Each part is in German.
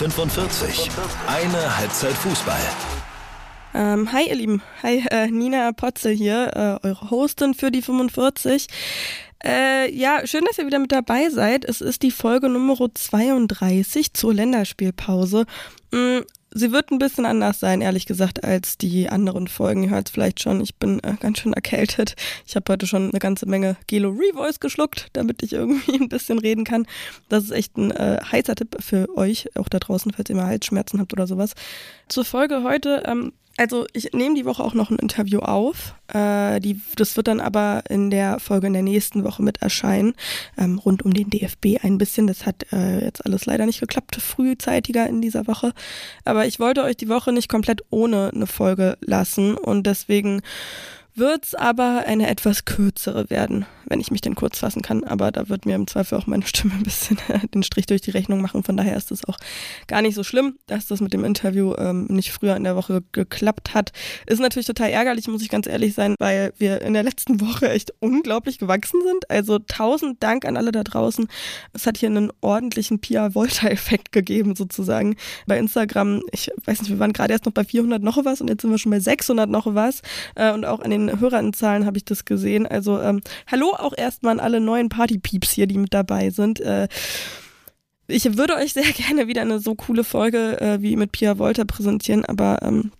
45. Eine Halbzeit Fußball. Ähm, hi ihr Lieben, hi äh, Nina Potze hier, äh, eure Hostin für die 45. Äh, ja, schön, dass ihr wieder mit dabei seid. Es ist die Folge Nummer 32 zur Länderspielpause. Sie wird ein bisschen anders sein, ehrlich gesagt, als die anderen Folgen. Ihr hört es vielleicht schon, ich bin äh, ganz schön erkältet. Ich habe heute schon eine ganze Menge Gelo Revoice geschluckt, damit ich irgendwie ein bisschen reden kann. Das ist echt ein äh, heißer Tipp für euch, auch da draußen, falls ihr mal Halsschmerzen habt oder sowas. Zur Folge heute ähm, also ich nehme die Woche auch noch ein Interview auf. Äh, die, das wird dann aber in der Folge in der nächsten Woche mit erscheinen, ähm, rund um den DFB ein bisschen. Das hat äh, jetzt alles leider nicht geklappt, frühzeitiger in dieser Woche. Aber ich wollte euch die Woche nicht komplett ohne eine Folge lassen und deswegen wird's aber eine etwas kürzere werden, wenn ich mich denn kurz fassen kann. Aber da wird mir im Zweifel auch meine Stimme ein bisschen den Strich durch die Rechnung machen. Von daher ist es auch gar nicht so schlimm, dass das mit dem Interview ähm, nicht früher in der Woche geklappt hat. Ist natürlich total ärgerlich, muss ich ganz ehrlich sein, weil wir in der letzten Woche echt unglaublich gewachsen sind. Also tausend Dank an alle da draußen. Es hat hier einen ordentlichen Pia Volta-Effekt gegeben, sozusagen. Bei Instagram, ich weiß nicht, wir waren gerade erst noch bei 400 noch was und jetzt sind wir schon bei 600 noch was. Äh, und auch an den Hörerzahlen habe ich das gesehen. Also ähm, hallo auch erstmal an alle neuen Partypieps hier, die mit dabei sind. Äh, ich würde euch sehr gerne wieder eine so coole Folge äh, wie mit Pia Wolter präsentieren, aber ähm,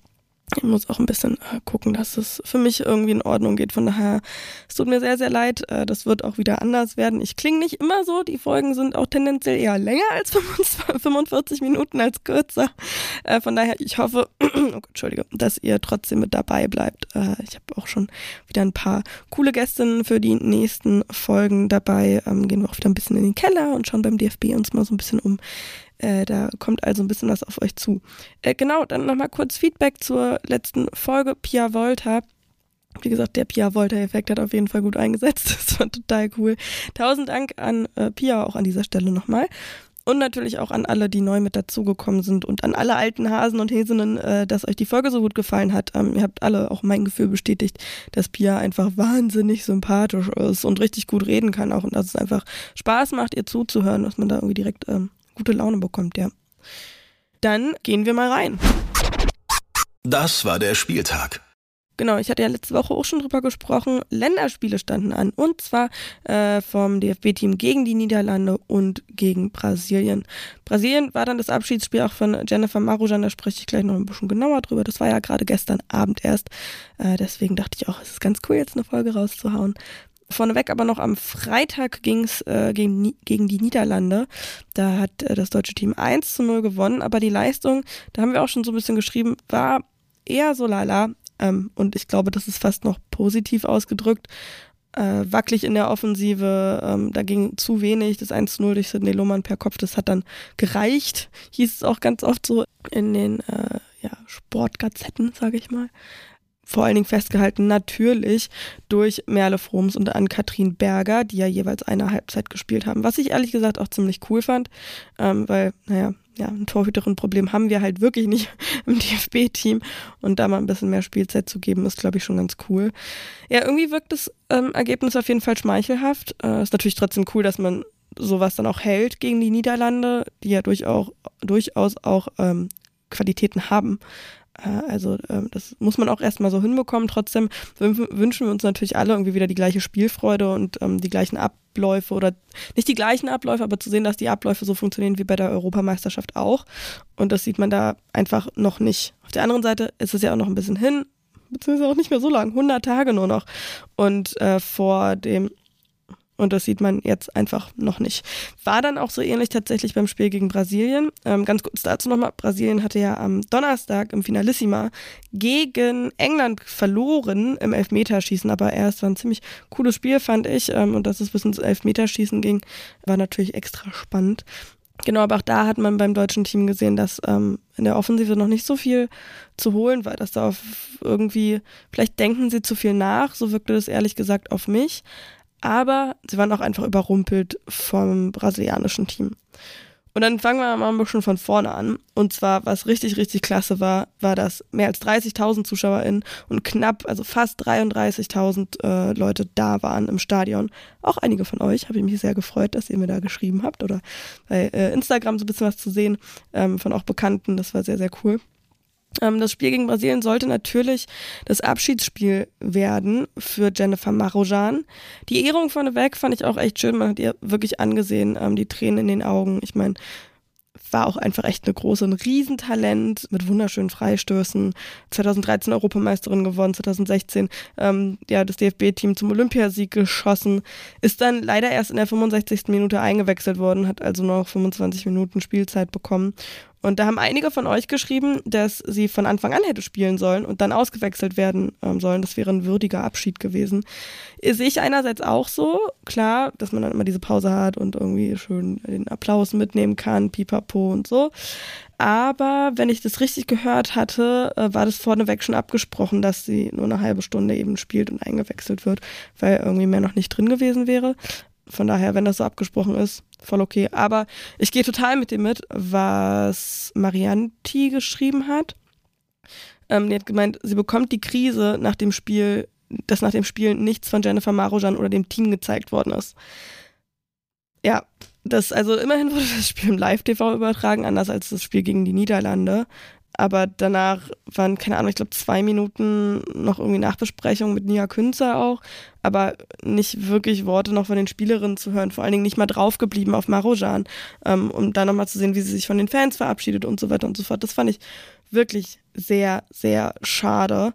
ich muss auch ein bisschen äh, gucken, dass es für mich irgendwie in Ordnung geht. Von daher, es tut mir sehr, sehr leid. Äh, das wird auch wieder anders werden. Ich klinge nicht immer so. Die Folgen sind auch tendenziell eher länger als 45 Minuten als kürzer. Äh, von daher, ich hoffe, oh Entschuldige, dass ihr trotzdem mit dabei bleibt. Ich habe auch schon wieder ein paar coole Gästinnen für die nächsten Folgen dabei. Ähm, gehen wir auch wieder ein bisschen in den Keller und schauen beim DFB uns mal so ein bisschen um, äh, da kommt also ein bisschen was auf euch zu. Äh, genau, dann nochmal kurz Feedback zur letzten Folge. Pia Volta. Wie gesagt, der Pia Volta-Effekt hat auf jeden Fall gut eingesetzt. Das war total cool. Tausend Dank an äh, Pia auch an dieser Stelle nochmal. Und natürlich auch an alle, die neu mit dazugekommen sind und an alle alten Hasen und Häsinnen, äh, dass euch die Folge so gut gefallen hat. Ähm, ihr habt alle auch mein Gefühl bestätigt, dass Pia einfach wahnsinnig sympathisch ist und richtig gut reden kann auch und dass es einfach Spaß macht, ihr zuzuhören, dass man da irgendwie direkt ähm, gute Laune bekommt, ja. Dann gehen wir mal rein. Das war der Spieltag. Genau, ich hatte ja letzte Woche auch schon drüber gesprochen. Länderspiele standen an und zwar äh, vom DFB-Team gegen die Niederlande und gegen Brasilien. Brasilien war dann das Abschiedsspiel auch von Jennifer Marujan, da spreche ich gleich noch ein bisschen genauer drüber. Das war ja gerade gestern Abend erst. Äh, deswegen dachte ich auch, es ist ganz cool, jetzt eine Folge rauszuhauen. Vorneweg aber noch am Freitag ging es äh, gegen, gegen die Niederlande. Da hat äh, das deutsche Team 1 zu 0 gewonnen, aber die Leistung, da haben wir auch schon so ein bisschen geschrieben, war eher so lala. Ähm, und ich glaube, das ist fast noch positiv ausgedrückt. Äh, wackelig in der Offensive, ähm, da ging zu wenig. Das 1-0 durch Sidney Lohmann per Kopf, das hat dann gereicht, hieß es auch ganz oft so in den äh, ja, Sportgazetten, sage ich mal vor allen Dingen festgehalten natürlich durch Merle Froms und Ann-Kathrin Berger, die ja jeweils eine Halbzeit gespielt haben. Was ich ehrlich gesagt auch ziemlich cool fand, ähm, weil, naja, ja, ein Torhüterin-Problem haben wir halt wirklich nicht im DFB-Team. Und da mal ein bisschen mehr Spielzeit zu geben, ist, glaube ich, schon ganz cool. Ja, irgendwie wirkt das ähm, Ergebnis auf jeden Fall schmeichelhaft. Äh, ist natürlich trotzdem cool, dass man sowas dann auch hält gegen die Niederlande, die ja durchaus, durchaus auch ähm, Qualitäten haben. Äh, also ähm, das muss man auch erstmal so hinbekommen. Trotzdem wünschen wir uns natürlich alle irgendwie wieder die gleiche Spielfreude und ähm, die gleichen Abläufe oder nicht die gleichen Abläufe, aber zu sehen, dass die Abläufe so funktionieren wie bei der Europameisterschaft auch. Und das sieht man da einfach noch nicht. Auf der anderen Seite ist es ja auch noch ein bisschen hin, beziehungsweise auch nicht mehr so lang, 100 Tage nur noch. Und äh, vor dem und das sieht man jetzt einfach noch nicht. War dann auch so ähnlich tatsächlich beim Spiel gegen Brasilien. Ähm, ganz kurz dazu nochmal. Brasilien hatte ja am Donnerstag im Finalissima gegen England verloren im Elfmeterschießen, aber erst war ein ziemlich cooles Spiel, fand ich. Ähm, und dass es bis ins Elfmeterschießen ging, war natürlich extra spannend. Genau, aber auch da hat man beim deutschen Team gesehen, dass ähm, in der Offensive noch nicht so viel zu holen war, dass da auf irgendwie, vielleicht denken sie zu viel nach, so wirkte das ehrlich gesagt auf mich aber sie waren auch einfach überrumpelt vom brasilianischen Team. Und dann fangen wir mal ein bisschen von vorne an. Und zwar, was richtig, richtig klasse war, war, dass mehr als 30.000 ZuschauerInnen und knapp, also fast 33.000 äh, Leute da waren im Stadion. Auch einige von euch, habe ich mich sehr gefreut, dass ihr mir da geschrieben habt oder bei äh, Instagram so ein bisschen was zu sehen ähm, von auch Bekannten. Das war sehr, sehr cool. Ähm, das Spiel gegen Brasilien sollte natürlich das Abschiedsspiel werden für Jennifer Marojan. Die Ehrung vorneweg fand ich auch echt schön. Man hat ihr wirklich angesehen, ähm, die Tränen in den Augen. Ich meine, war auch einfach echt eine große, ein Riesentalent mit wunderschönen Freistößen. 2013 Europameisterin gewonnen, 2016 ähm, ja das DFB-Team zum Olympiasieg geschossen, ist dann leider erst in der 65. Minute eingewechselt worden, hat also noch 25 Minuten Spielzeit bekommen und da haben einige von euch geschrieben, dass sie von Anfang an hätte spielen sollen und dann ausgewechselt werden ähm, sollen. Das wäre ein würdiger Abschied gewesen. Sehe ich einerseits auch so, klar, dass man dann immer diese Pause hat und irgendwie schön den Applaus mitnehmen kann, pipapo und so. Aber wenn ich das richtig gehört hatte, äh, war das vorneweg schon abgesprochen, dass sie nur eine halbe Stunde eben spielt und eingewechselt wird, weil irgendwie mehr noch nicht drin gewesen wäre. Von daher, wenn das so abgesprochen ist, voll okay. Aber ich gehe total mit dem mit, was Marianti geschrieben hat. Ähm, die hat gemeint, sie bekommt die Krise nach dem Spiel, dass nach dem Spiel nichts von Jennifer Marojan oder dem Team gezeigt worden ist. Ja, das, also immerhin wurde das Spiel im Live-TV übertragen, anders als das Spiel gegen die Niederlande. Aber danach waren, keine Ahnung, ich glaube zwei Minuten noch irgendwie Nachbesprechung mit Nia Künzer auch, aber nicht wirklich Worte noch von den Spielerinnen zu hören, vor allen Dingen nicht mal draufgeblieben auf Marojan, ähm, um dann nochmal zu sehen, wie sie sich von den Fans verabschiedet und so weiter und so fort. Das fand ich wirklich sehr, sehr schade.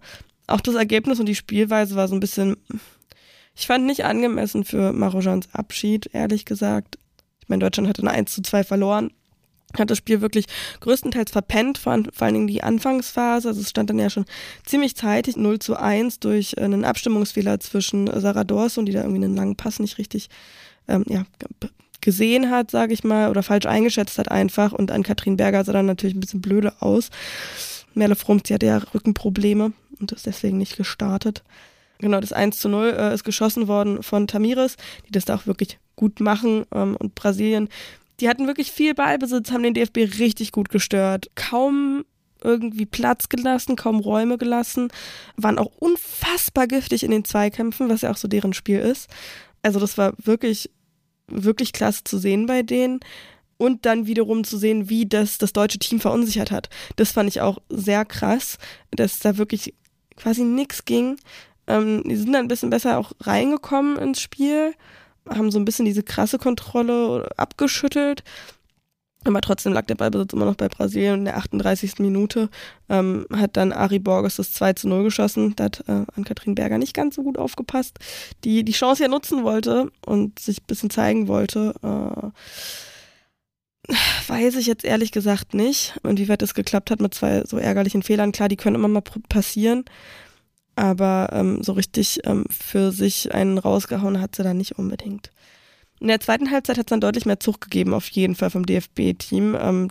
Auch das Ergebnis und die Spielweise war so ein bisschen, ich fand nicht angemessen für Marojans Abschied, ehrlich gesagt. Ich meine, Deutschland hatte eine 1 zu 2 verloren, hat das Spiel wirklich größtenteils verpennt, vor, vor allen Dingen die Anfangsphase. Also es stand dann ja schon ziemlich zeitig 0 zu 1 durch einen Abstimmungsfehler zwischen Sarah Dorson, die da irgendwie einen langen Pass nicht richtig ähm, ja, gesehen hat, sage ich mal, oder falsch eingeschätzt hat einfach. Und an Katrin Berger sah dann natürlich ein bisschen blöde aus. Merle Frump, sie hatte ja Rückenprobleme und ist deswegen nicht gestartet. Genau, das 1 zu 0 äh, ist geschossen worden von Tamiris, die das da auch wirklich gut machen. Ähm, und Brasilien die hatten wirklich viel Ballbesitz, haben den DFB richtig gut gestört. Kaum irgendwie Platz gelassen, kaum Räume gelassen, waren auch unfassbar giftig in den Zweikämpfen, was ja auch so deren Spiel ist. Also das war wirklich, wirklich klasse zu sehen bei denen. Und dann wiederum zu sehen, wie das das deutsche Team verunsichert hat. Das fand ich auch sehr krass, dass da wirklich quasi nichts ging. Ähm, die sind dann ein bisschen besser auch reingekommen ins Spiel haben so ein bisschen diese krasse Kontrolle abgeschüttelt. Aber trotzdem lag der Ballbesitz immer noch bei Brasilien. In der 38. Minute ähm, hat dann Ari Borges das 2 zu 0 geschossen. Da hat äh, an Katrin Berger nicht ganz so gut aufgepasst, die die Chance ja nutzen wollte und sich ein bisschen zeigen wollte. Äh, weiß ich jetzt ehrlich gesagt nicht. Und wie weit das geklappt hat mit zwei so ärgerlichen Fehlern. Klar, die können immer mal passieren aber ähm, so richtig ähm, für sich einen rausgehauen hat sie dann nicht unbedingt. In der zweiten Halbzeit hat es dann deutlich mehr Zug gegeben, auf jeden Fall vom DFB-Team. Ähm,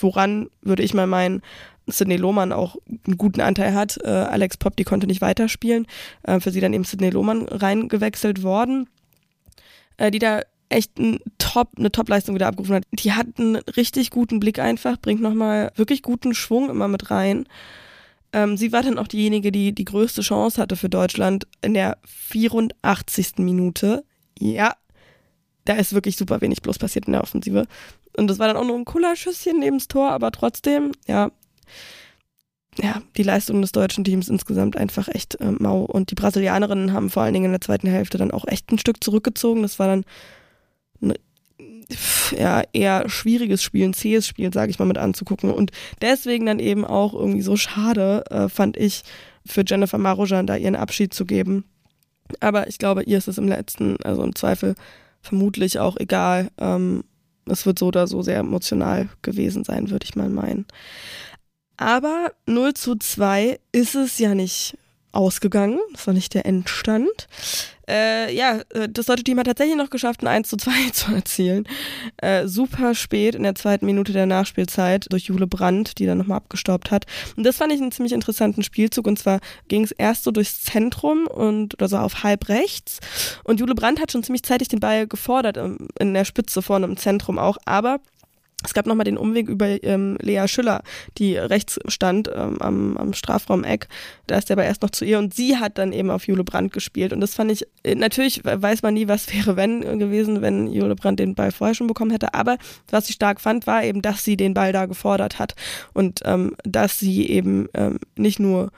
woran würde ich mal meinen, Sidney Lohmann auch einen guten Anteil hat. Äh, Alex Popp, die konnte nicht weiterspielen. Äh, für sie dann eben Sidney Lohmann reingewechselt worden, äh, die da echt ein Top, eine Top-Leistung wieder abgerufen hat. Die hat einen richtig guten Blick einfach, bringt nochmal wirklich guten Schwung immer mit rein. Ähm, sie war dann auch diejenige, die die größte Chance hatte für Deutschland in der 84. Minute. Ja, da ist wirklich super wenig bloß passiert in der Offensive. Und das war dann auch nur ein cooler Schüsschen neben das Tor, aber trotzdem, ja, ja, die Leistung des deutschen Teams insgesamt einfach echt äh, mau. Und die Brasilianerinnen haben vor allen Dingen in der zweiten Hälfte dann auch echt ein Stück zurückgezogen. Das war dann ja, eher schwieriges Spiel, ein zähes Spiel, sage ich mal, mit anzugucken. Und deswegen dann eben auch irgendwie so schade, äh, fand ich, für Jennifer Marojan da ihren Abschied zu geben. Aber ich glaube, ihr ist es im letzten, also im Zweifel vermutlich auch egal. Ähm, es wird so oder so sehr emotional gewesen sein, würde ich mal meinen. Aber 0 zu 2 ist es ja nicht ausgegangen. Das war nicht der Endstand. Äh, ja, äh, das deutsche Team hat tatsächlich noch geschafft, ein 1 zu 2 zu erzielen. Äh, super spät in der zweiten Minute der Nachspielzeit durch Jule Brandt, die dann nochmal abgestaubt hat. Und das fand ich einen ziemlich interessanten Spielzug. Und zwar ging es erst so durchs Zentrum und oder so auf halb rechts. Und Jule Brandt hat schon ziemlich zeitig den Ball gefordert, in der Spitze vorne im Zentrum auch. Aber Es gab nochmal den Umweg über ähm, Lea Schüller, die rechts stand ähm, am, am Strafraum-Eck. Da ist er aber erst noch zu ihr und sie hat dann eben auf Jule Brandt gespielt. Und das fand ich, äh, natürlich weiß man nie, was wäre wenn gewesen, wenn Jule Brandt den Ball vorher schon bekommen hätte. Aber was ich stark fand, war eben, dass sie den Ball da gefordert hat und ähm, dass sie eben ähm, nicht nur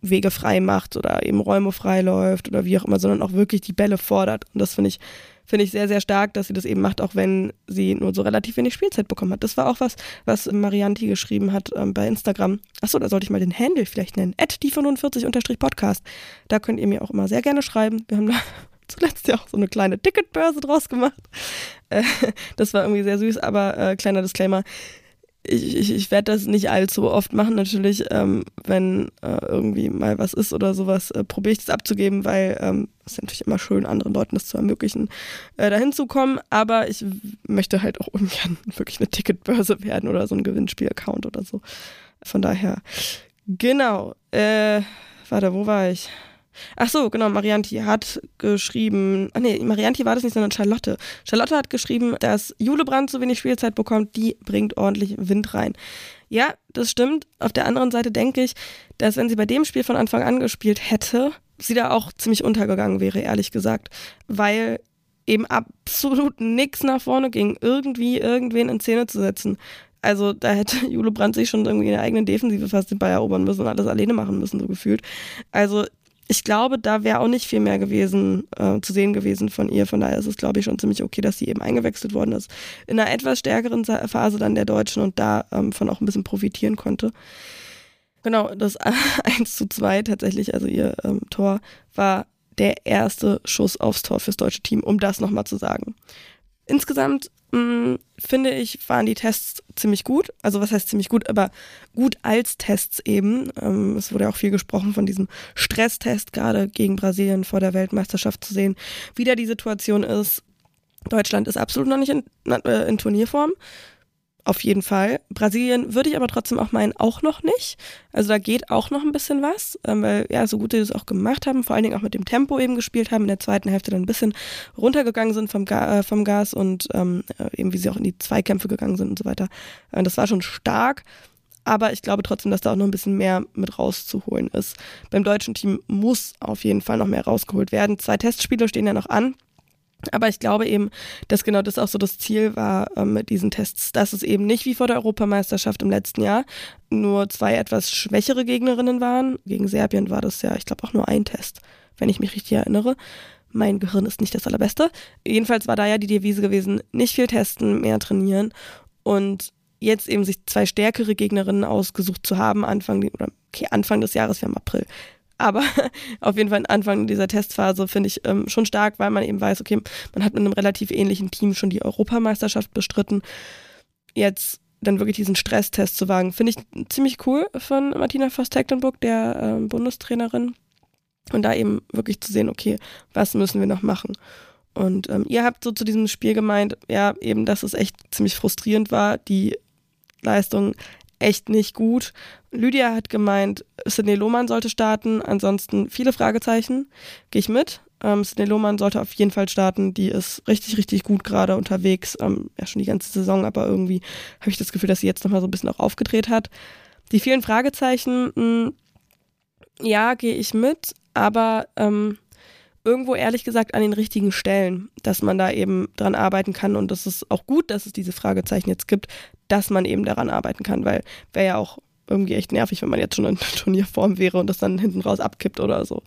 Wege frei macht oder eben Räume frei läuft oder wie auch immer, sondern auch wirklich die Bälle fordert. Und das finde ich finde ich sehr, sehr stark, dass sie das eben macht, auch wenn sie nur so relativ wenig Spielzeit bekommen hat. Das war auch was, was Marianti geschrieben hat ähm, bei Instagram. Achso, da sollte ich mal den Handle vielleicht nennen. die45-podcast. Da könnt ihr mir auch immer sehr gerne schreiben. Wir haben da zuletzt ja auch so eine kleine Ticketbörse draus gemacht. Äh, das war irgendwie sehr süß, aber äh, kleiner Disclaimer ich, ich, ich werde das nicht allzu oft machen, natürlich, ähm, wenn äh, irgendwie mal was ist oder sowas, äh, probiere ich das abzugeben, weil ähm, es ist natürlich immer schön, anderen Leuten das zu ermöglichen, äh, dahin zu kommen, aber ich möchte halt auch ungern wirklich eine Ticketbörse werden oder so ein Gewinnspiel-Account oder so. Von daher, genau, äh, warte, wo war ich? Ach so, genau, Marianti hat geschrieben, ach nee, Marianti war das nicht, sondern Charlotte. Charlotte hat geschrieben, dass Julebrand so wenig Spielzeit bekommt, die bringt ordentlich Wind rein. Ja, das stimmt. Auf der anderen Seite denke ich, dass wenn sie bei dem Spiel von Anfang an gespielt hätte, sie da auch ziemlich untergegangen wäre, ehrlich gesagt. Weil eben absolut nichts nach vorne ging, irgendwie irgendwen in Szene zu setzen. Also da hätte Jule Brandt sich schon irgendwie in der eigenen Defensive fast den Ball erobern müssen und alles alleine machen müssen, so gefühlt. Also ich glaube, da wäre auch nicht viel mehr gewesen, äh, zu sehen gewesen von ihr. Von daher ist es, glaube ich, schon ziemlich okay, dass sie eben eingewechselt worden ist. In einer etwas stärkeren Phase dann der Deutschen und davon ähm, auch ein bisschen profitieren konnte. Genau, das 1 zu 2 tatsächlich, also ihr ähm, Tor, war der erste Schuss aufs Tor fürs deutsche Team, um das nochmal zu sagen. Insgesamt mm, finde ich, waren die Tests ziemlich gut. Also was heißt ziemlich gut, aber gut als Tests eben. Ähm, es wurde auch viel gesprochen von diesem Stresstest gerade gegen Brasilien vor der Weltmeisterschaft zu sehen, wie da die Situation ist. Deutschland ist absolut noch nicht in, äh, in Turnierform. Auf jeden Fall. Brasilien würde ich aber trotzdem auch meinen, auch noch nicht. Also da geht auch noch ein bisschen was, ähm, weil ja, so gut sie das auch gemacht haben, vor allen Dingen auch mit dem Tempo eben gespielt haben, in der zweiten Hälfte dann ein bisschen runtergegangen sind vom, Ga äh, vom Gas und ähm, äh, eben wie sie auch in die Zweikämpfe gegangen sind und so weiter. Äh, das war schon stark. Aber ich glaube trotzdem, dass da auch noch ein bisschen mehr mit rauszuholen ist. Beim deutschen Team muss auf jeden Fall noch mehr rausgeholt werden. Zwei Testspiele stehen ja noch an. Aber ich glaube eben, dass genau das auch so das Ziel war ähm, mit diesen Tests, dass es eben nicht wie vor der Europameisterschaft im letzten Jahr nur zwei etwas schwächere Gegnerinnen waren. Gegen Serbien war das ja, ich glaube, auch nur ein Test, wenn ich mich richtig erinnere. Mein Gehirn ist nicht das allerbeste. Jedenfalls war da ja die Devise gewesen, nicht viel testen, mehr trainieren und jetzt eben sich zwei stärkere Gegnerinnen ausgesucht zu haben, Anfang, okay, Anfang des Jahres, wir haben April, aber auf jeden Fall Anfang dieser Testphase finde ich ähm, schon stark, weil man eben weiß, okay, man hat mit einem relativ ähnlichen Team schon die Europameisterschaft bestritten. Jetzt dann wirklich diesen Stresstest zu wagen, finde ich ziemlich cool von Martina Voss-Tecklenburg, der äh, Bundestrainerin. Und da eben wirklich zu sehen, okay, was müssen wir noch machen? Und ähm, ihr habt so zu diesem Spiel gemeint, ja, eben, dass es echt ziemlich frustrierend war, die Leistung echt nicht gut. Lydia hat gemeint, Sidney Lohmann sollte starten, ansonsten viele Fragezeichen. Gehe ich mit. Ähm, Sidney Lohmann sollte auf jeden Fall starten. Die ist richtig, richtig gut gerade unterwegs. Ähm, ja, schon die ganze Saison, aber irgendwie habe ich das Gefühl, dass sie jetzt nochmal so ein bisschen auch aufgedreht hat. Die vielen Fragezeichen, mh, hm, ja, gehe ich mit, aber ähm, irgendwo ehrlich gesagt an den richtigen Stellen, dass man da eben dran arbeiten kann und das ist auch gut, dass es diese Fragezeichen jetzt gibt, dass man eben daran arbeiten kann, weil wäre ja auch irgendwie echt nervig, wenn man jetzt schon in Turnierform wäre und das dann hinten raus abkippt oder so.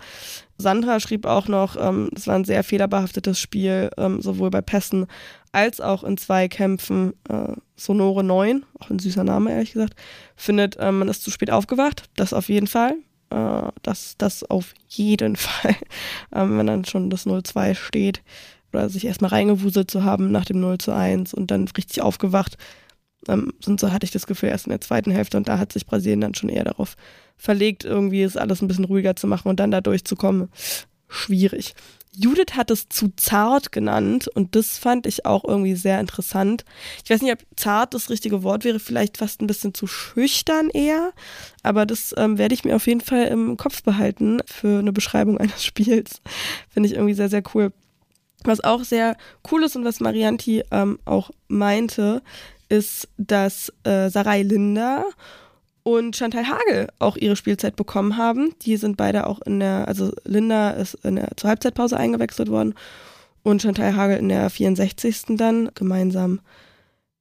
Sandra schrieb auch noch, ähm, es war ein sehr fehlerbehaftetes Spiel, ähm, sowohl bei Pässen als auch in Zweikämpfen. Äh, Sonore 9, auch ein süßer Name, ehrlich gesagt, findet, ähm, man ist zu spät aufgewacht. Das auf jeden Fall. Äh, das, das auf jeden Fall. Ähm, wenn dann schon das 0-2 steht oder sich erstmal reingewuselt zu haben nach dem 0 zu 1 und dann richtig aufgewacht ähm, und so hatte ich das Gefühl erst in der zweiten Hälfte und da hat sich Brasilien dann schon eher darauf verlegt, irgendwie es alles ein bisschen ruhiger zu machen und dann da durchzukommen. Schwierig. Judith hat es zu zart genannt und das fand ich auch irgendwie sehr interessant. Ich weiß nicht, ob zart das richtige Wort wäre, vielleicht fast ein bisschen zu schüchtern eher, aber das ähm, werde ich mir auf jeden Fall im Kopf behalten für eine Beschreibung eines Spiels. Finde ich irgendwie sehr, sehr cool. Was auch sehr cool ist und was Marianti ähm, auch meinte, ist, dass äh, Sarai Linda und Chantal Hagel auch ihre Spielzeit bekommen haben. Die sind beide auch in der, also Linda ist in der, zur Halbzeitpause eingewechselt worden und Chantal Hagel in der 64. dann gemeinsam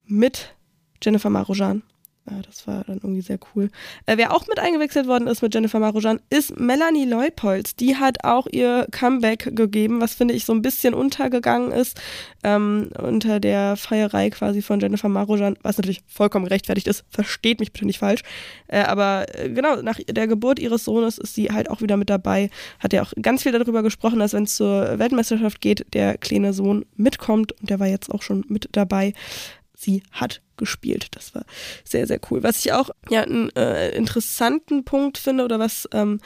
mit Jennifer Marojan. Ja, das war dann irgendwie sehr cool. Äh, wer auch mit eingewechselt worden ist mit Jennifer Marojan, ist Melanie Leupolz. Die hat auch ihr Comeback gegeben, was finde ich so ein bisschen untergegangen ist, ähm, unter der Feierei quasi von Jennifer Marojan, was natürlich vollkommen gerechtfertigt ist. Versteht mich bitte nicht falsch. Äh, aber äh, genau, nach der Geburt ihres Sohnes ist sie halt auch wieder mit dabei. Hat ja auch ganz viel darüber gesprochen, dass wenn es zur Weltmeisterschaft geht, der kleine Sohn mitkommt und der war jetzt auch schon mit dabei sie hat gespielt. Das war sehr, sehr cool. Was ich auch ja einen äh, interessanten Punkt finde oder was ähm,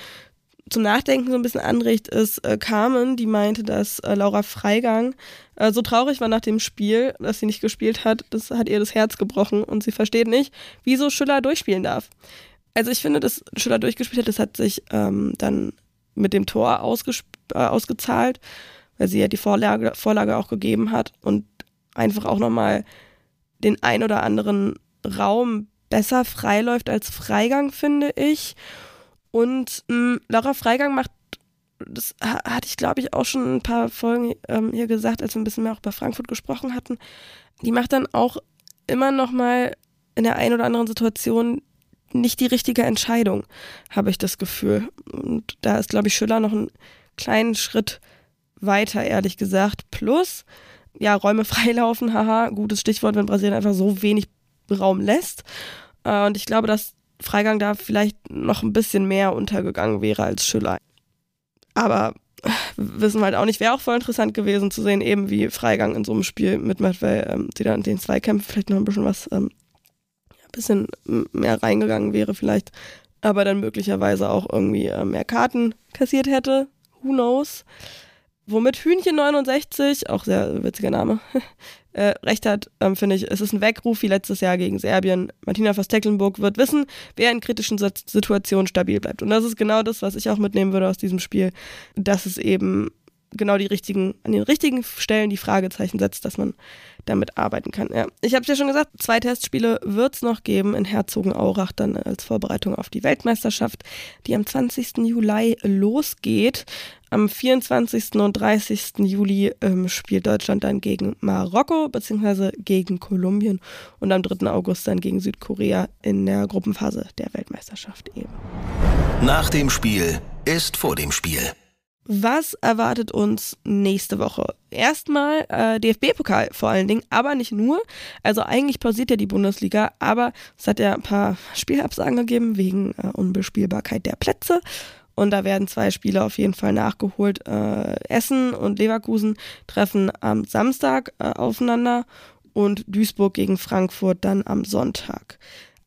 zum Nachdenken so ein bisschen anregt, ist äh, Carmen, die meinte, dass äh, Laura Freigang äh, so traurig war nach dem Spiel, dass sie nicht gespielt hat. Das hat ihr das Herz gebrochen und sie versteht nicht, wieso Schüller durchspielen darf. Also ich finde, dass Schüller durchgespielt hat, das hat sich ähm, dann mit dem Tor äh, ausgezahlt, weil sie ja die Vorlage, Vorlage auch gegeben hat und einfach auch nochmal den ein oder anderen Raum besser freiläuft als Freigang, finde ich. Und mh, hm, Laura Freigang macht, das hatte ich glaube ich auch schon ein paar Folgen ähm, hier gesagt, als wir ein bisschen mehr auch über Frankfurt gesprochen hatten. Die macht dann auch immer noch mal in der einen oder anderen Situation nicht die richtige Entscheidung, habe ich das Gefühl. Und da ist, glaube ich, Schüller noch einen kleinen Schritt weiter, ehrlich gesagt. Plus, ja, Räume freilaufen, haha, gutes Stichwort, wenn Brasilien einfach so wenig Raum lässt. Äh, und ich glaube, dass Freigang da vielleicht noch ein bisschen mehr untergegangen wäre als Schüller. Aber wissen wir halt auch nicht, wäre auch voll interessant gewesen zu sehen, eben wie Freigang in so einem Spiel mitmacht, weil ähm, sie dann in den Zweikämpfen vielleicht noch ein bisschen was, ähm, ein bisschen mehr reingegangen wäre vielleicht, aber dann möglicherweise auch irgendwie äh, mehr Karten kassiert hätte. Who knows? Womit Hühnchen 69, auch sehr witziger Name, äh, recht hat, ähm, finde ich, es ist ein Weckruf wie letztes Jahr gegen Serbien. Martina Voss-Tecklenburg wird wissen, wer in kritischen Situationen stabil bleibt. Und das ist genau das, was ich auch mitnehmen würde aus diesem Spiel, dass es eben genau die richtigen, an den richtigen Stellen die Fragezeichen setzt, dass man damit arbeiten kann. Ja. Ich habe es ja schon gesagt, zwei Testspiele wird es noch geben in Herzogenaurach dann als Vorbereitung auf die Weltmeisterschaft, die am 20. Juli losgeht. Am 24. und 30. Juli ähm, spielt Deutschland dann gegen Marokko bzw. gegen Kolumbien und am 3. August dann gegen Südkorea in der Gruppenphase der Weltmeisterschaft eben. Nach dem Spiel ist vor dem Spiel. Was erwartet uns nächste Woche? Erstmal äh, DFB-Pokal vor allen Dingen, aber nicht nur. Also eigentlich pausiert ja die Bundesliga, aber es hat ja ein paar Spielabsagen gegeben wegen äh, Unbespielbarkeit der Plätze. Und da werden zwei Spiele auf jeden Fall nachgeholt. Äh, Essen und Leverkusen treffen am Samstag äh, aufeinander und Duisburg gegen Frankfurt dann am Sonntag.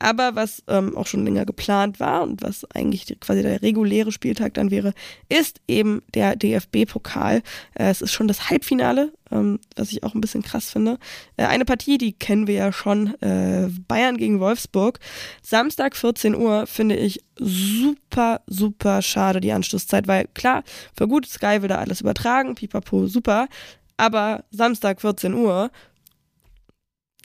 Aber was ähm, auch schon länger geplant war und was eigentlich quasi der reguläre Spieltag dann wäre, ist eben der DFB-Pokal. Äh, es ist schon das Halbfinale, ähm, was ich auch ein bisschen krass finde. Äh, eine Partie, die kennen wir ja schon, äh, Bayern gegen Wolfsburg. Samstag 14 Uhr finde ich super, super schade die Anschlusszeit, weil klar, für gut, Sky will da alles übertragen, pipapo, super. Aber Samstag 14 Uhr,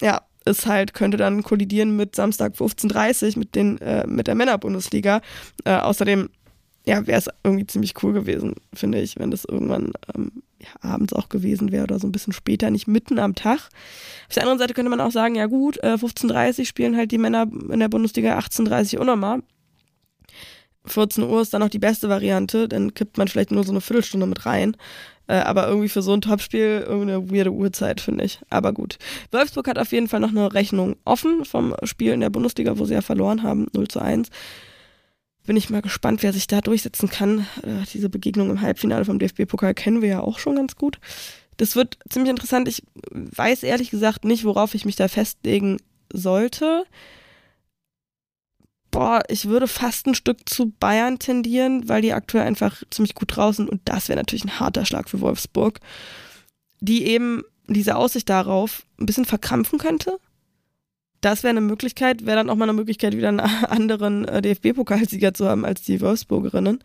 ja, ist halt, könnte dann kollidieren mit Samstag 15.30 mit den, äh, mit der Männerbundesliga. Äh, außerdem, ja, wäre es irgendwie ziemlich cool gewesen, finde ich, wenn das irgendwann ähm, ja, abends auch gewesen wäre oder so ein bisschen später, nicht mitten am Tag. Auf der anderen Seite könnte man auch sagen, ja gut, äh, 15.30 spielen halt die Männer in der Bundesliga 18.30 Uhr nochmal. 14 Uhr ist dann auch die beste Variante, dann kippt man vielleicht nur so eine Viertelstunde mit rein. Äh, aber irgendwie für so ein Topspiel irgendeine weirde Uhrzeit, finde ich. Aber gut. Wolfsburg hat auf jeden Fall noch eine Rechnung offen vom Spiel in der Bundesliga, wo sie ja verloren haben, 0 zu 1. Bin ich mal gespannt, wer sich da durchsetzen kann. Äh, diese Begegnung im Halbfinale vom DFB-Pokal kennen wir ja auch schon ganz gut. Das wird ziemlich interessant. Ich weiß ehrlich gesagt nicht, worauf ich mich da festlegen sollte boah, ich würde fast ein Stück zu Bayern tendieren, weil die aktuell einfach ziemlich gut draußen und das wäre natürlich ein harter Schlag für Wolfsburg, die eben diese Aussicht darauf ein bisschen verkrampfen könnte. Das wäre eine Möglichkeit, wäre dann auch mal eine Möglichkeit, wieder einen anderen äh, DFB-Pokalsieger zu haben als die Wolfsburgerinnen.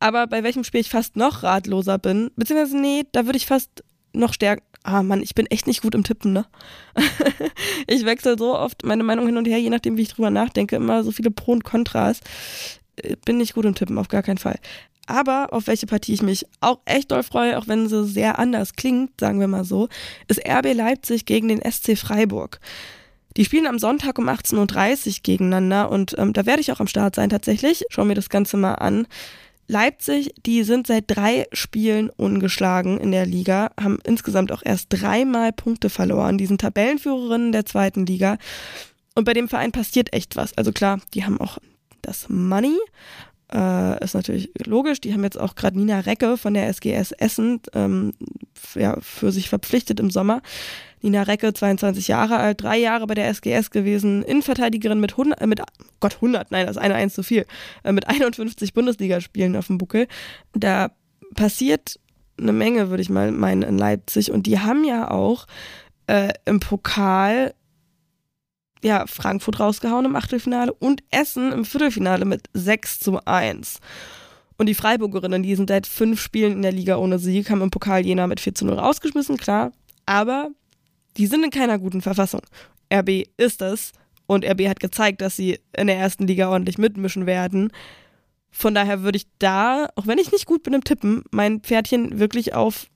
Aber bei welchem Spiel ich fast noch ratloser bin, beziehungsweise nee, da würde ich fast noch stärker. Ah Mann, ich bin echt nicht gut im Tippen, ne? ich wechsle so oft meine Meinung hin und her, je nachdem, wie ich drüber nachdenke, immer so viele Pro und Kontras. Äh, bin nicht gut im Tippen, auf gar keinen Fall. Aber auf welche Partie ich mich auch echt doll freue, auch wenn sie sehr anders klingt, sagen wir mal so, ist RB Leipzig gegen den SC Freiburg. Die spielen am Sonntag um 18.30 Uhr gegeneinander und ähm, da werde ich auch am Start sein tatsächlich. Schauen wir das Ganze mal an. Leipzig, die sind seit drei Spielen ungeschlagen in der Liga, haben insgesamt auch erst dreimal Punkte verloren. Die sind Tabellenführerinnen der zweiten Liga. Und bei dem Verein passiert echt was. Also klar, die haben auch das Money, äh, ist natürlich logisch. Die haben jetzt auch gerade Nina Recke von der SGS Essen ähm, ja, für sich verpflichtet im Sommer. Nina Recke, 22 Jahre alt, drei Jahre bei der SGS gewesen, Innenverteidigerin mit 100, äh, mit Gott 100, nein, das ist eine eins zu viel, äh, mit 51 Bundesligaspielen auf dem Buckel. Da passiert eine Menge, würde ich mal meinen, in Leipzig. Und die haben ja auch äh, im Pokal ja, Frankfurt rausgehauen im Achtelfinale und Essen im Viertelfinale mit 6 zu 1. Und die Freiburgerinnen, die sind seit fünf Spielen in der Liga ohne Sieg, haben im Pokal Jena mit 4 zu 0 rausgeschmissen, klar. Aber die sind in keiner guten Verfassung. RB ist es. Und RB hat gezeigt, dass sie in der ersten Liga ordentlich mitmischen werden. Von daher würde ich da, auch wenn ich nicht gut bin im Tippen, mein Pferdchen wirklich auf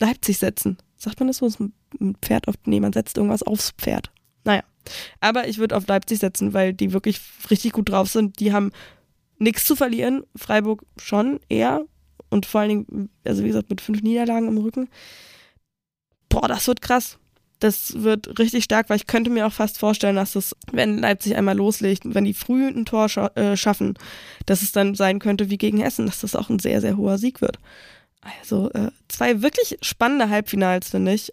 Leipzig setzen. Sagt man das so? Ein Pferd auf, nee, man setzt irgendwas aufs Pferd. Aber ich würde auf Leipzig setzen, weil die wirklich richtig gut drauf sind. Die haben nichts zu verlieren. Freiburg schon eher. Und vor allen Dingen, also wie gesagt, mit fünf Niederlagen im Rücken. Boah, das wird krass. Das wird richtig stark, weil ich könnte mir auch fast vorstellen, dass es, wenn Leipzig einmal loslegt, wenn die früh ein Tor scha äh, schaffen, dass es dann sein könnte wie gegen Hessen, dass das auch ein sehr, sehr hoher Sieg wird. Also äh, zwei wirklich spannende Halbfinals, finde ich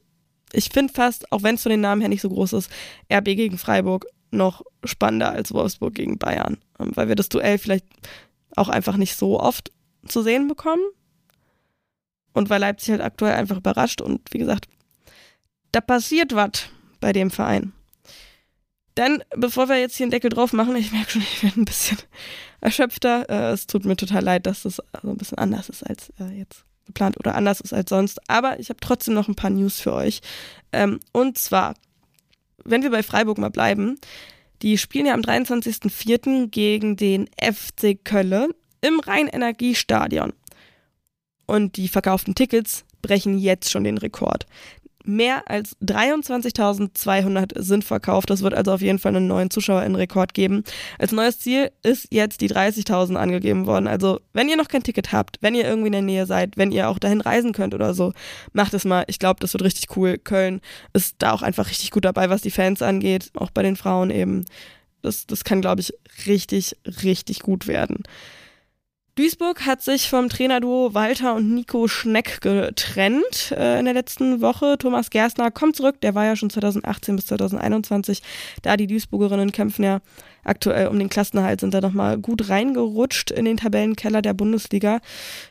ich finde fast, auch wenn es von den Namen her nicht so groß ist, RB gegen Freiburg noch spannender als Wolfsburg gegen Bayern, ähm, weil wir das Duell vielleicht auch einfach nicht so oft zu sehen bekommen. Und weil Leipzig halt aktuell einfach überrascht und wie gesagt, da passiert was bei dem Verein. Dann, bevor wir jetzt hier einen Deckel drauf machen, ich merke schon, ich werde ein bisschen erschöpfter. Äh, es tut mir total leid, dass das so ein bisschen anders ist als äh, jetzt geplant oder anders ist als sonst. Aber ich habe trotzdem noch ein paar News für euch. Ähm, und zwar, wenn wir bei Freiburg mal bleiben, die spielen ja am 23.04. gegen den FC Köln im Rhein-Energiestadion. Und die verkauften Tickets brechen jetzt schon den Rekord mehr als 23.200 sind verkauft. Das wird also auf jeden Fall einen neuen Zuschauerinnenrekord geben. Als neues Ziel ist jetzt die 30.000 angegeben worden. Also, wenn ihr noch kein Ticket habt, wenn ihr irgendwie in der Nähe seid, wenn ihr auch dahin reisen könnt oder so, macht es mal. Ich glaube, das wird richtig cool. Köln ist da auch einfach richtig gut dabei, was die Fans angeht, auch bei den Frauen eben. Das, das kann, glaube ich, richtig, richtig gut werden. Duisburg hat sich vom Trainerduo Walter und Nico Schneck getrennt äh, in der letzten Woche. Thomas Gerstner kommt zurück, der war ja schon 2018 bis 2021 da. Die Duisburgerinnen kämpfen ja aktuell um den Klassenerhalt, sind da nochmal gut reingerutscht in den Tabellenkeller der Bundesliga.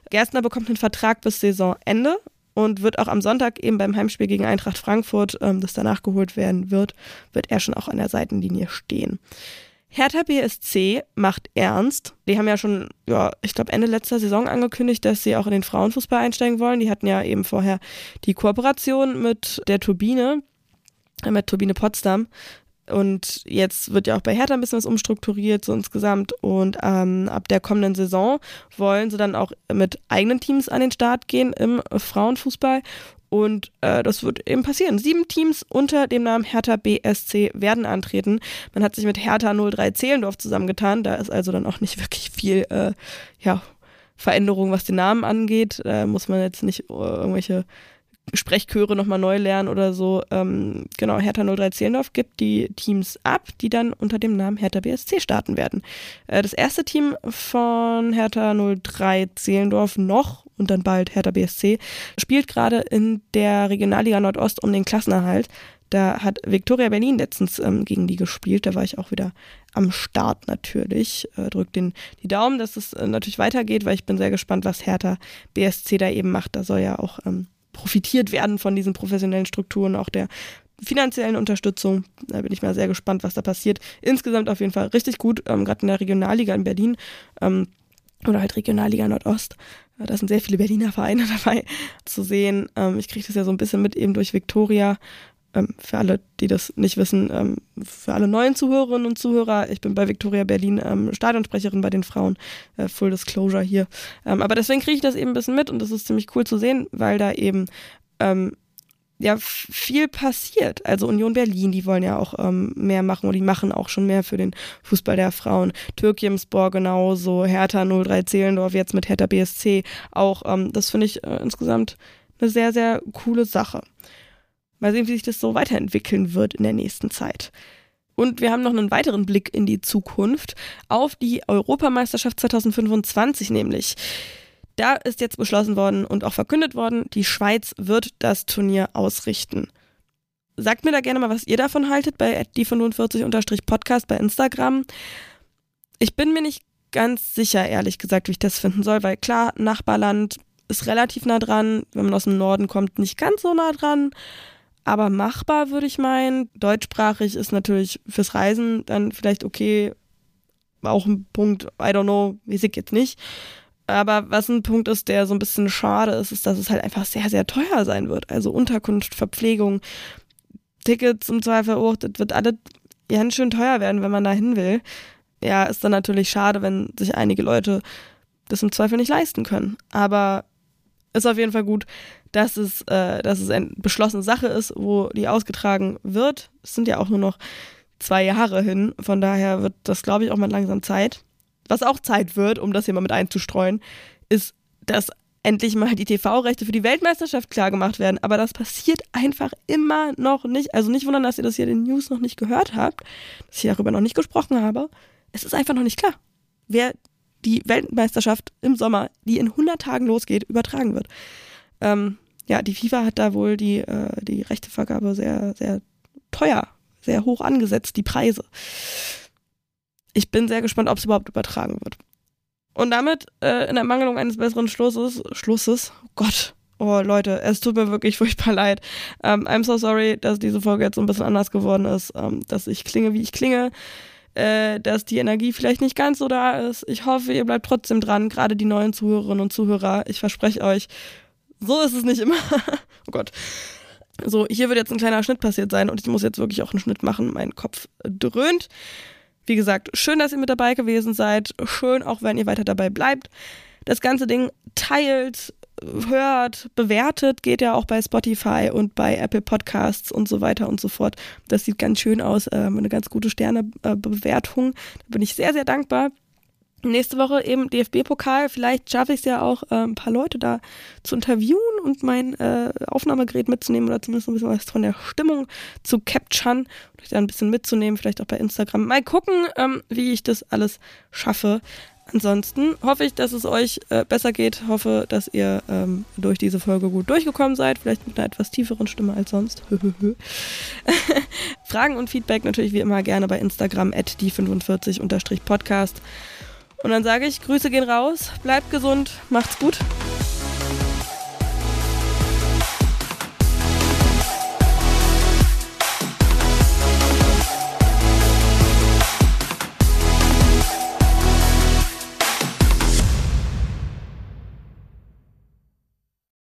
Gerstner bekommt einen Vertrag bis Saisonende und wird auch am Sonntag eben beim Heimspiel gegen Eintracht Frankfurt, ähm, das danach geholt werden wird, wird er schon auch an der Seitenlinie stehen. Hertha BSC macht ernst. Die haben ja schon, ja, ich glaube Ende letzter Saison angekündigt, dass sie auch in den Frauenfußball einsteigen wollen. Die hatten ja eben vorher die Kooperation mit der Turbine, äh, mit Turbine Potsdam. Und jetzt wird ja auch bei Hertha ein bisschen was umstrukturiert, so insgesamt. Und ähm, ab der kommenden Saison wollen sie dann auch mit eigenen Teams an den Start gehen im Frauenfußball. Und äh, das wird eben passieren. Sieben Teams unter dem Namen Hertha BSC werden antreten. Man hat sich mit Hertha 03 Zehlendorf zusammengetan. Da ist also dann auch nicht wirklich viel äh, ja, Veränderung, was den Namen angeht. Da muss man jetzt nicht äh, irgendwelche Sprechchöre nochmal neu lernen oder so. Ähm, genau, Hertha 03 Zehlendorf gibt die Teams ab, die dann unter dem Namen Hertha BSC starten werden. Äh, das erste Team von Hertha 03 Zehlendorf noch und dann bald Hertha BSC spielt gerade in der Regionalliga Nordost um den Klassenerhalt. Da hat Viktoria Berlin letztens ähm, gegen die gespielt. Da war ich auch wieder am Start natürlich. Äh, drückt die Daumen, dass es äh, natürlich weitergeht, weil ich bin sehr gespannt, was Hertha BSC da eben macht. Da soll ja auch ähm, profitiert werden von diesen professionellen Strukturen, auch der finanziellen Unterstützung. Da bin ich mal sehr gespannt, was da passiert. Insgesamt auf jeden Fall richtig gut, ähm, gerade in der Regionalliga in Berlin ähm, oder halt Regionalliga Nordost. Da sind sehr viele Berliner Vereine dabei zu sehen. Ähm, ich kriege das ja so ein bisschen mit eben durch Victoria. Ähm, für alle, die das nicht wissen, ähm, für alle neuen Zuhörerinnen und Zuhörer, ich bin bei Victoria Berlin ähm, Stadionsprecherin bei den Frauen, äh, Full Disclosure hier. Ähm, aber deswegen kriege ich das eben ein bisschen mit und das ist ziemlich cool zu sehen, weil da eben ähm, ja viel passiert. Also Union Berlin, die wollen ja auch ähm, mehr machen und die machen auch schon mehr für den Fußball der Frauen. Türkimspor genauso, Hertha 03 Zehlendorf jetzt mit Hertha BSC auch. Ähm, das finde ich äh, insgesamt eine sehr, sehr coole Sache. Mal sehen, wie sich das so weiterentwickeln wird in der nächsten Zeit. Und wir haben noch einen weiteren Blick in die Zukunft auf die Europameisterschaft 2025 nämlich. Da ist jetzt beschlossen worden und auch verkündet worden, die Schweiz wird das Turnier ausrichten. Sagt mir da gerne mal, was ihr davon haltet bei die45-podcast bei Instagram. Ich bin mir nicht ganz sicher, ehrlich gesagt, wie ich das finden soll, weil klar, Nachbarland ist relativ nah dran, wenn man aus dem Norden kommt, nicht ganz so nah dran, aber machbar würde ich meinen. Deutschsprachig ist natürlich fürs Reisen dann vielleicht okay, auch ein Punkt, I don't know, weiß ich jetzt nicht. Aber was ein Punkt ist, der so ein bisschen schade ist, ist, dass es halt einfach sehr, sehr teuer sein wird. Also Unterkunft, Verpflegung, Tickets im Zweifel auch, das wird alles ganz schön teuer werden, wenn man da hin will. Ja, ist dann natürlich schade, wenn sich einige Leute das im Zweifel nicht leisten können. Aber ist auf jeden Fall gut, dass es, äh, dass es eine beschlossene Sache ist, wo die ausgetragen wird. Es sind ja auch nur noch zwei Jahre hin. Von daher wird das, glaube ich, auch mal langsam Zeit was auch Zeit wird, um das hier mal mit einzustreuen, ist, dass endlich mal die TV-Rechte für die Weltmeisterschaft klargemacht werden. Aber das passiert einfach immer noch nicht. Also nicht wundern, dass ihr das hier in den News noch nicht gehört habt, dass ich darüber noch nicht gesprochen habe. Es ist einfach noch nicht klar, wer die Weltmeisterschaft im Sommer, die in 100 Tagen losgeht, übertragen wird. Ähm, ja, die FIFA hat da wohl die, äh, die Rechtevergabe sehr, sehr teuer, sehr hoch angesetzt, die Preise ich bin sehr gespannt, ob es überhaupt übertragen wird. Und damit, äh, in Ermangelung eines besseren Schlusses, Schlusses, oh Gott, oh Leute, es tut mir wirklich furchtbar leid. Ähm, I'm so sorry, dass diese Folge jetzt so ein bisschen anders geworden ist, ähm, dass ich klinge, wie ich klinge, äh, dass die Energie vielleicht nicht ganz so da ist. Ich hoffe, ihr bleibt trotzdem dran, gerade die neuen Zuhörerinnen und Zuhörer. Ich verspreche euch, so ist es nicht immer. oh Gott. So, hier wird jetzt ein kleiner Schnitt passiert sein und ich muss jetzt wirklich auch einen Schnitt machen. Mein Kopf dröhnt. Wie gesagt, schön, dass ihr mit dabei gewesen seid. Schön, auch wenn ihr weiter dabei bleibt. Das ganze Ding teilt, hört, bewertet, geht ja auch bei Spotify und bei Apple Podcasts und so weiter und so fort. Das sieht ganz schön aus, ähm, eine ganz gute Sternebewertung. Da bin ich sehr, sehr dankbar. Nächste Woche eben DFB-Pokal. Vielleicht schaffe ich es ja auch, äh, ein paar Leute da zu interviewen und mein äh, Aufnahmegerät mitzunehmen oder zumindest ein bisschen was von der Stimmung zu capturen und euch da ein bisschen mitzunehmen, vielleicht auch bei Instagram. Mal gucken, ähm, wie ich das alles schaffe. Ansonsten hoffe ich, dass es euch äh, besser geht. Hoffe, dass ihr ähm, durch diese Folge gut durchgekommen seid. Vielleicht mit einer etwas tieferen Stimme als sonst. Fragen und Feedback natürlich wie immer gerne bei Instagram at die45-podcast. Und dann sage ich, Grüße gehen raus, bleibt gesund, macht's gut.